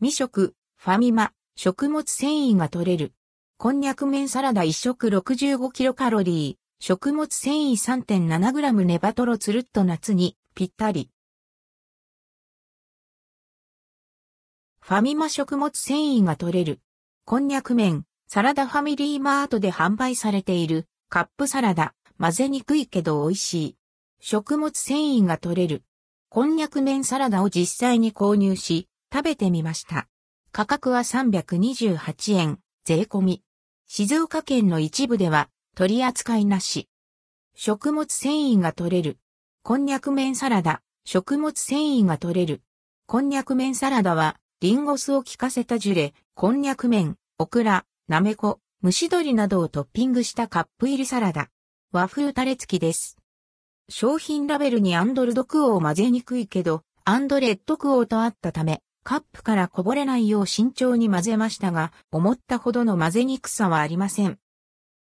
未食、ファミマ、食物繊維が取れる。こんにゃく麺サラダ1食65キロカロリー、食物繊維 3.7g ネバトロつるっと夏にぴったり。ファミマ食物繊維が取れる。こんにゃく麺、サラダファミリーマートで販売されているカップサラダ、混ぜにくいけど美味しい。食物繊維が取れる。こんにゃく麺サラダを実際に購入し、食べてみました。価格は328円、税込み。静岡県の一部では取り扱いなし。食物繊維が取れる。こんにゃく麺サラダ、食物繊維が取れる。こんにゃく麺サラダは、リンゴ酢を効かせたジュレ、こんにゃく麺、オクラ、なめこ、蒸し鶏などをトッピングしたカップ入りサラダ。和風タレ付きです。商品ラベルにアンドルドクオー混ぜにくいけど、アンドレッドクオとあったため、カップからこぼれないよう慎重に混ぜましたが、思ったほどの混ぜにくさはありません。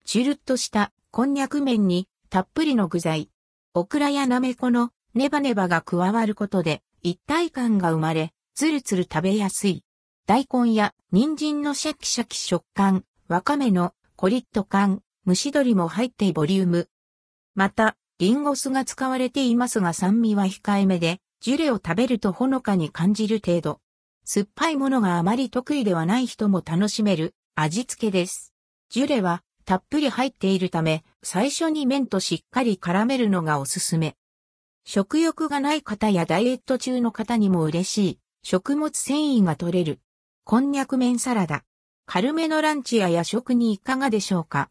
チュルッとしたこんにゃく麺にたっぷりの具材、オクラやなめこのネバネバが加わることで一体感が生まれ、つるつる食べやすい。大根や人参のシャキシャキ食感、わかめのコリッと感、蒸し鶏も入ってボリューム。また、リンゴ酢が使われていますが酸味は控えめで、ジュレを食べるとほのかに感じる程度。酸っぱいものがあまり得意ではない人も楽しめる味付けです。ジュレはたっぷり入っているため、最初に麺としっかり絡めるのがおすすめ。食欲がない方やダイエット中の方にも嬉しい食物繊維が取れるこんにゃく麺サラダ。軽めのランチや夜食にいかがでしょうか？